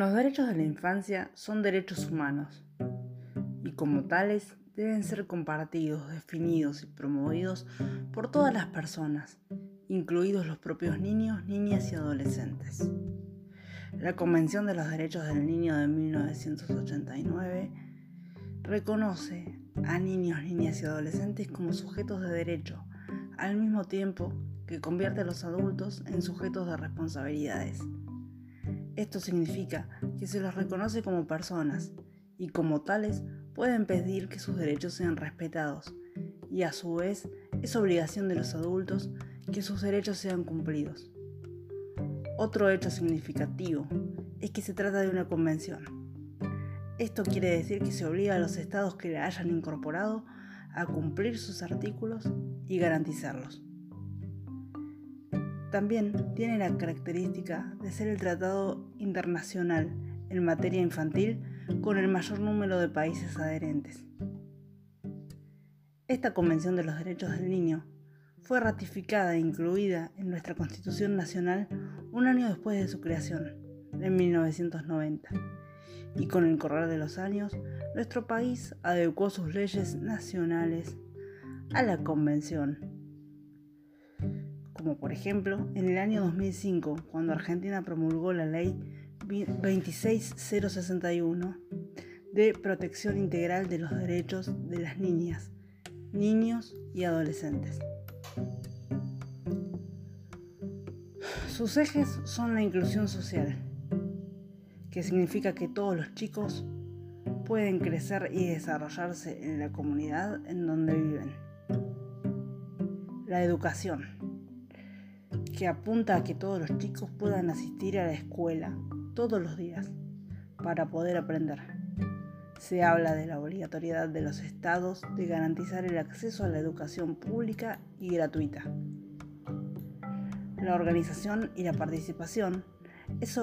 Los derechos de la infancia son derechos humanos y como tales deben ser compartidos, definidos y promovidos por todas las personas, incluidos los propios niños, niñas y adolescentes. La Convención de los Derechos del Niño de 1989 reconoce a niños, niñas y adolescentes como sujetos de derecho, al mismo tiempo que convierte a los adultos en sujetos de responsabilidades. Esto significa que se los reconoce como personas y como tales pueden pedir que sus derechos sean respetados y a su vez es obligación de los adultos que sus derechos sean cumplidos. Otro hecho significativo es que se trata de una convención. Esto quiere decir que se obliga a los estados que la hayan incorporado a cumplir sus artículos y garantizarlos. También tiene la característica de ser el tratado internacional en materia infantil con el mayor número de países adherentes. Esta Convención de los Derechos del Niño fue ratificada e incluida en nuestra Constitución Nacional un año después de su creación, en 1990, y con el correr de los años, nuestro país adecuó sus leyes nacionales a la Convención como por ejemplo en el año 2005, cuando Argentina promulgó la ley 26061 de protección integral de los derechos de las niñas, niños y adolescentes. Sus ejes son la inclusión social, que significa que todos los chicos pueden crecer y desarrollarse en la comunidad en donde viven. La educación, que apunta a que todos los chicos puedan asistir a la escuela todos los días para poder aprender. Se habla de la obligatoriedad de los estados de garantizar el acceso a la educación pública y gratuita. La organización y la participación es,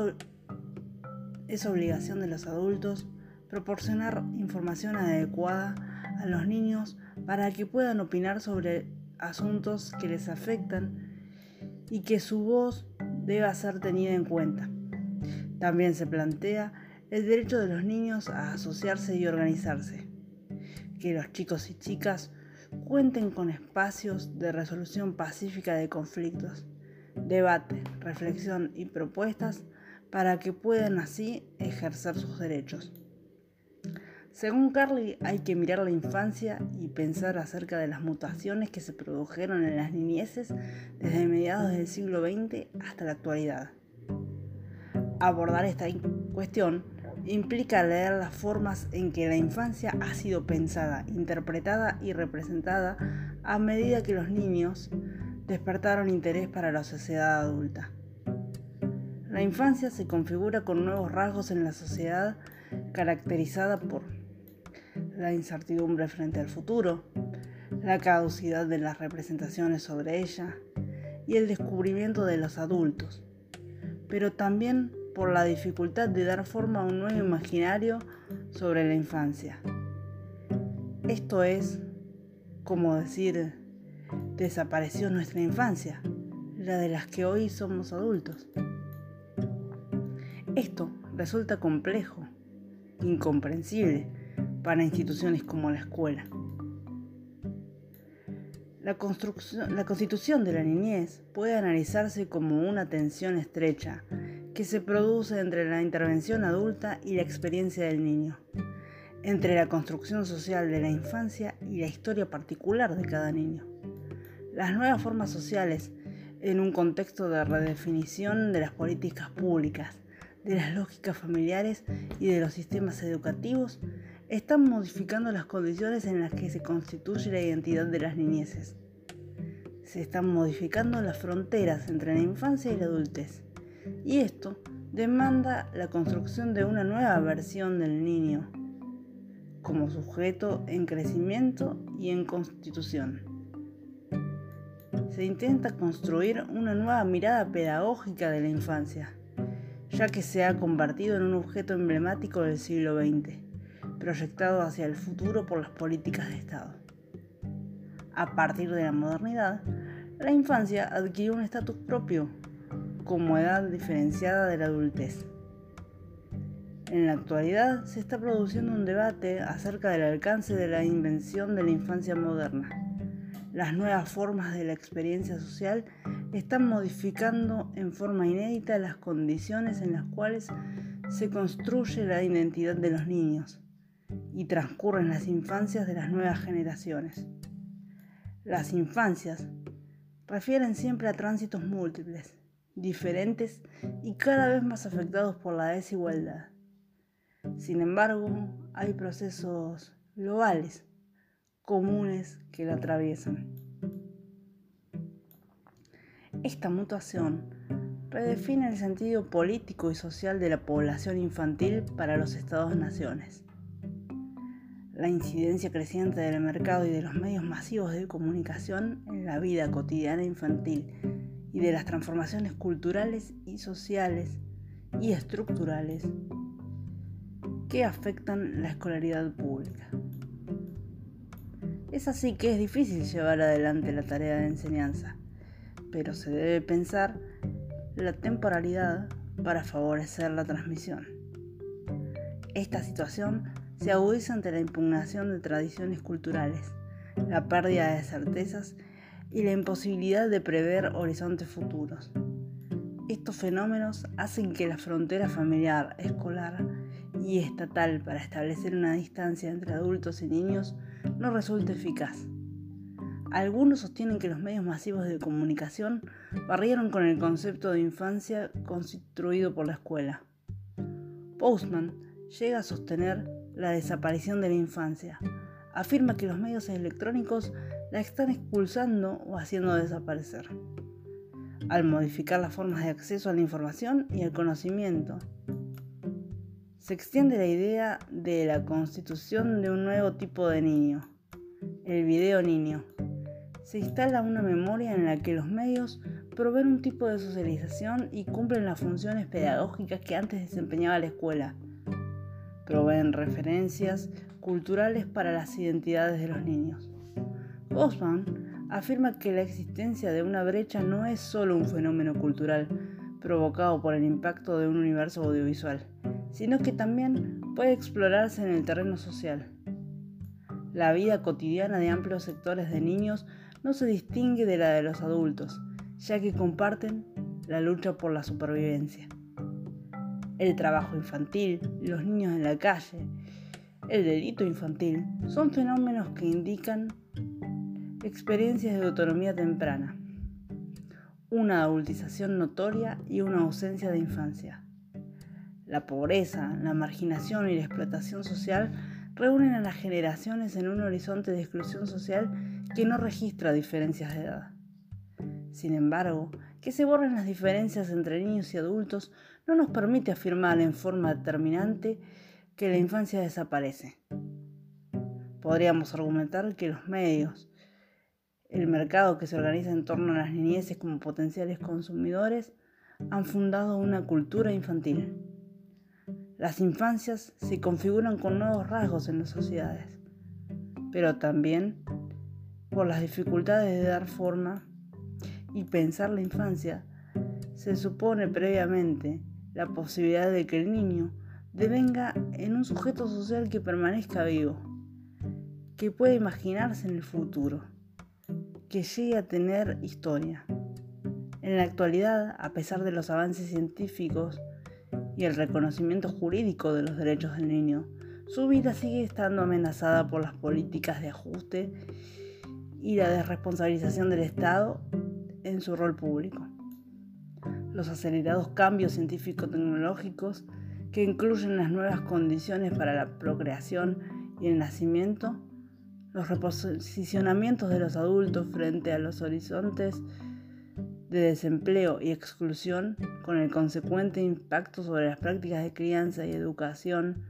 es obligación de los adultos proporcionar información adecuada a los niños para que puedan opinar sobre asuntos que les afectan y que su voz deba ser tenida en cuenta. También se plantea el derecho de los niños a asociarse y organizarse, que los chicos y chicas cuenten con espacios de resolución pacífica de conflictos, debate, reflexión y propuestas para que puedan así ejercer sus derechos. Según Carly, hay que mirar la infancia y pensar acerca de las mutaciones que se produjeron en las niñeces desde mediados del siglo XX hasta la actualidad. Abordar esta cuestión implica leer las formas en que la infancia ha sido pensada, interpretada y representada a medida que los niños despertaron interés para la sociedad adulta. La infancia se configura con nuevos rasgos en la sociedad caracterizada por la incertidumbre frente al futuro, la caducidad de las representaciones sobre ella y el descubrimiento de los adultos, pero también por la dificultad de dar forma a un nuevo imaginario sobre la infancia. Esto es como decir, desapareció nuestra infancia, la de las que hoy somos adultos. Esto resulta complejo, incomprensible, para instituciones como la escuela. La, la, constitución de la niñez puede analizarse como una tensión estrecha que se produce entre la intervención adulta y la experiencia del niño, entre la construcción social de la infancia y la historia particular de cada niño. Las nuevas formas sociales en un contexto de redefinición de las políticas públicas, de las lógicas familiares y de los sistemas educativos están modificando las condiciones en las que se constituye la identidad de las niñeces. Se están modificando las fronteras entre la infancia y la adultez. Y esto demanda la construcción de una nueva versión del niño como sujeto en crecimiento y en constitución. Se intenta construir una nueva mirada pedagógica de la infancia, ya que se ha convertido en un objeto emblemático del siglo XX proyectado hacia el futuro por las políticas de Estado. A partir de la modernidad, la infancia adquirió un estatus propio como edad diferenciada de la adultez. En la actualidad se está produciendo un debate acerca del alcance de la invención de la infancia moderna. Las nuevas formas de la experiencia social están modificando en forma inédita las condiciones en las cuales se construye la identidad de los niños y transcurren las infancias de las nuevas generaciones. Las infancias refieren siempre a tránsitos múltiples, diferentes y cada vez más afectados por la desigualdad. Sin embargo, hay procesos globales comunes que la atraviesan. Esta mutación redefine el sentido político y social de la población infantil para los estados-naciones. La incidencia creciente del mercado y de los medios masivos de comunicación en la vida cotidiana infantil y de las transformaciones culturales y sociales y estructurales que afectan la escolaridad pública. Es así que es difícil llevar adelante la tarea de enseñanza, pero se debe pensar la temporalidad para favorecer la transmisión. Esta situación se agudiza ante la impugnación de tradiciones culturales, la pérdida de certezas y la imposibilidad de prever horizontes futuros. Estos fenómenos hacen que la frontera familiar, escolar y estatal para establecer una distancia entre adultos y niños no resulte eficaz. Algunos sostienen que los medios masivos de comunicación barrieron con el concepto de infancia construido por la escuela. Postman llega a sostener la desaparición de la infancia. Afirma que los medios electrónicos la están expulsando o haciendo desaparecer, al modificar las formas de acceso a la información y al conocimiento, se extiende la idea de la constitución de un nuevo tipo de niño, el video niño. Se instala una memoria en la que los medios proveen un tipo de socialización y cumplen las funciones pedagógicas que antes desempeñaba la escuela. Proveen referencias culturales para las identidades de los niños. Osman afirma que la existencia de una brecha no es solo un fenómeno cultural provocado por el impacto de un universo audiovisual, sino que también puede explorarse en el terreno social. La vida cotidiana de amplios sectores de niños no se distingue de la de los adultos, ya que comparten la lucha por la supervivencia. El trabajo infantil, los niños en la calle, el delito infantil son fenómenos que indican experiencias de autonomía temprana, una adultización notoria y una ausencia de infancia. La pobreza, la marginación y la explotación social reúnen a las generaciones en un horizonte de exclusión social que no registra diferencias de edad. Sin embargo, que se borren las diferencias entre niños y adultos no nos permite afirmar en forma determinante que la infancia desaparece. Podríamos argumentar que los medios, el mercado que se organiza en torno a las niñeces como potenciales consumidores, han fundado una cultura infantil. Las infancias se configuran con nuevos rasgos en las sociedades, pero también por las dificultades de dar forma y pensar la infancia, se supone previamente la posibilidad de que el niño devenga en un sujeto social que permanezca vivo, que pueda imaginarse en el futuro, que llegue a tener historia. En la actualidad, a pesar de los avances científicos, y el reconocimiento jurídico de los derechos del niño, su vida sigue estando amenazada por las políticas de ajuste y la desresponsabilización del Estado en su rol público. Los acelerados cambios científico-tecnológicos que incluyen las nuevas condiciones para la procreación y el nacimiento, los reposicionamientos de los adultos frente a los horizontes de desempleo y exclusión, con el consecuente impacto sobre las prácticas de crianza y educación,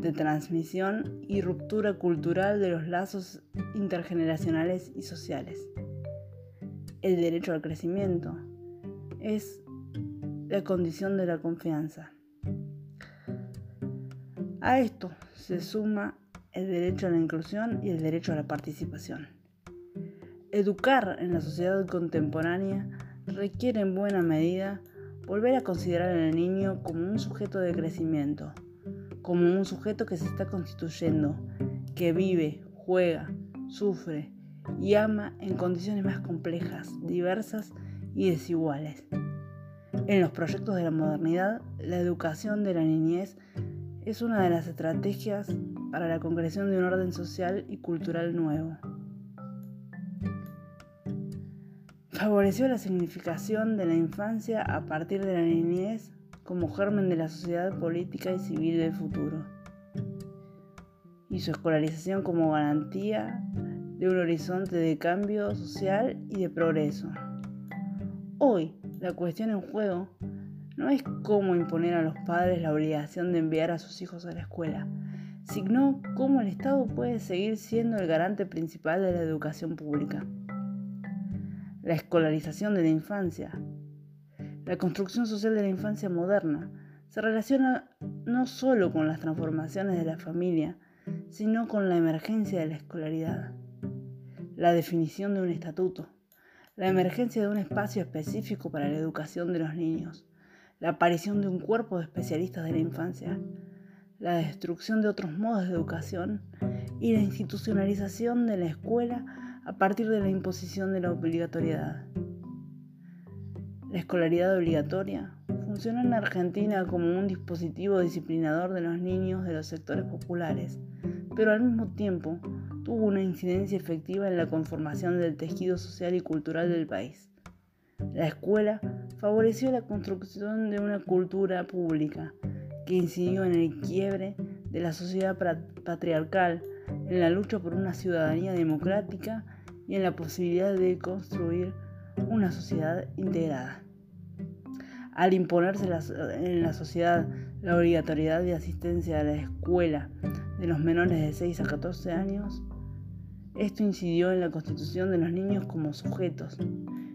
de transmisión y ruptura cultural de los lazos intergeneracionales y sociales. El derecho al crecimiento es la condición de la confianza. A esto se suma el derecho a la inclusión y el derecho a la participación. Educar en la sociedad contemporánea requiere en buena medida volver a considerar al niño como un sujeto de crecimiento, como un sujeto que se está constituyendo, que vive, juega, sufre y ama en condiciones más complejas, diversas y desiguales. En los proyectos de la modernidad, la educación de la niñez es una de las estrategias para la concreción de un orden social y cultural nuevo. Favoreció la significación de la infancia a partir de la niñez como germen de la sociedad política y civil del futuro, y su escolarización como garantía de un horizonte de cambio social y de progreso. Hoy, la cuestión en juego no es cómo imponer a los padres la obligación de enviar a sus hijos a la escuela, sino cómo el Estado puede seguir siendo el garante principal de la educación pública. La escolarización de la infancia. La construcción social de la infancia moderna se relaciona no solo con las transformaciones de la familia, sino con la emergencia de la escolaridad, la definición de un estatuto, la emergencia de un espacio específico para la educación de los niños, la aparición de un cuerpo de especialistas de la infancia, la destrucción de otros modos de educación y la institucionalización de la escuela a partir de la imposición de la obligatoriedad. La escolaridad obligatoria funciona en Argentina como un dispositivo disciplinador de los niños de los sectores populares, pero al mismo tiempo tuvo una incidencia efectiva en la conformación del tejido social y cultural del país. La escuela favoreció la construcción de una cultura pública que incidió en el quiebre de la sociedad patriarcal, en la lucha por una ciudadanía democrática y en la posibilidad de construir una sociedad integrada. Al imponerse en la sociedad la obligatoriedad de asistencia a la escuela de los menores de 6 a 14 años, esto incidió en la constitución de los niños como sujetos,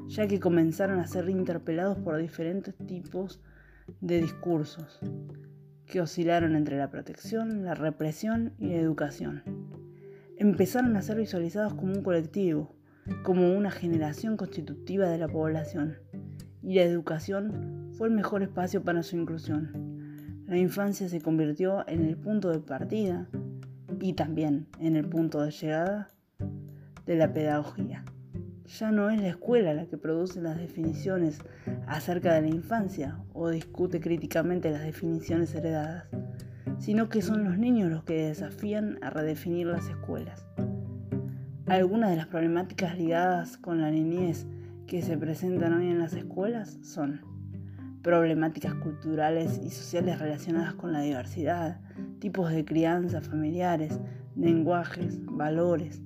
ya que comenzaron a ser interpelados por diferentes tipos de discursos, que oscilaron entre la protección, la represión y la educación. Empezaron a ser visualizados como un colectivo, como una generación constitutiva de la población, y la educación fue el mejor espacio para su inclusión. La infancia se convirtió en el punto de partida y también en el punto de llegada de la pedagogía. Ya no es la escuela la que produce las definiciones acerca de la infancia o discute críticamente las definiciones heredadas, sino que son los niños los que desafían a redefinir las escuelas. Algunas de las problemáticas ligadas con la niñez que se presentan hoy en las escuelas son problemáticas culturales y sociales relacionadas con la diversidad, tipos de crianza familiares, lenguajes, valores,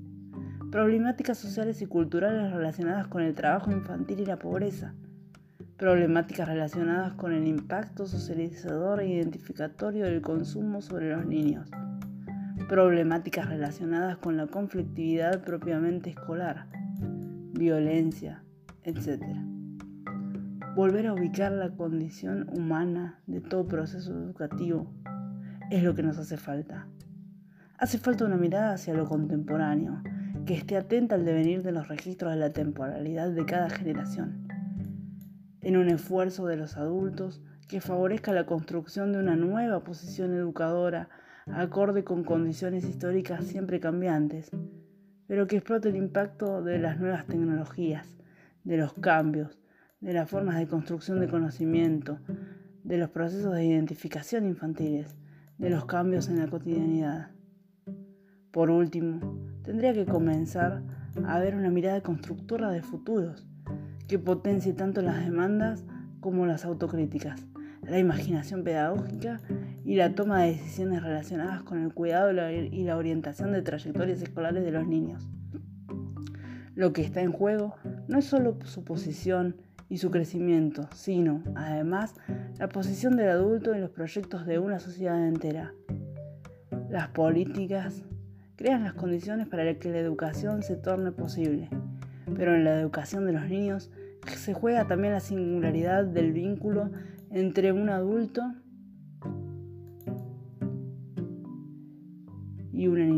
problemáticas sociales y culturales relacionadas con el trabajo infantil y la pobreza, problemáticas relacionadas con el impacto socializador e identificatorio del consumo sobre los niños, problemáticas relacionadas con la conflictividad propiamente escolar, violencia, etc. Volver a ubicar la condición humana de todo proceso educativo es lo que nos hace falta. Hace falta una mirada hacia lo contemporáneo, que esté atenta al devenir de los registros de la temporalidad de cada generación, en un esfuerzo de los adultos que favorezca la construcción de una nueva posición educadora acorde con condiciones históricas siempre cambiantes, pero que explote el impacto de las nuevas tecnologías, de los cambios, de las formas de construcción de conocimiento, de los procesos de identificación infantiles, de los cambios en la cotidianidad. Por último, tendría que comenzar a haber una mirada constructora de futuros que potencie tanto las demandas como las autocríticas, la imaginación pedagógica y la toma de decisiones relacionadas con el cuidado y la orientación de trayectorias escolares de los niños. Lo que está en juego no es solo su posición y su crecimiento, sino, además, la posición del adulto en los proyectos de una sociedad entera. Las políticas crean las condiciones para que la educación se torne posible. Pero en la educación de los niños se juega también la singularidad del vínculo entre un adulto y una niñez.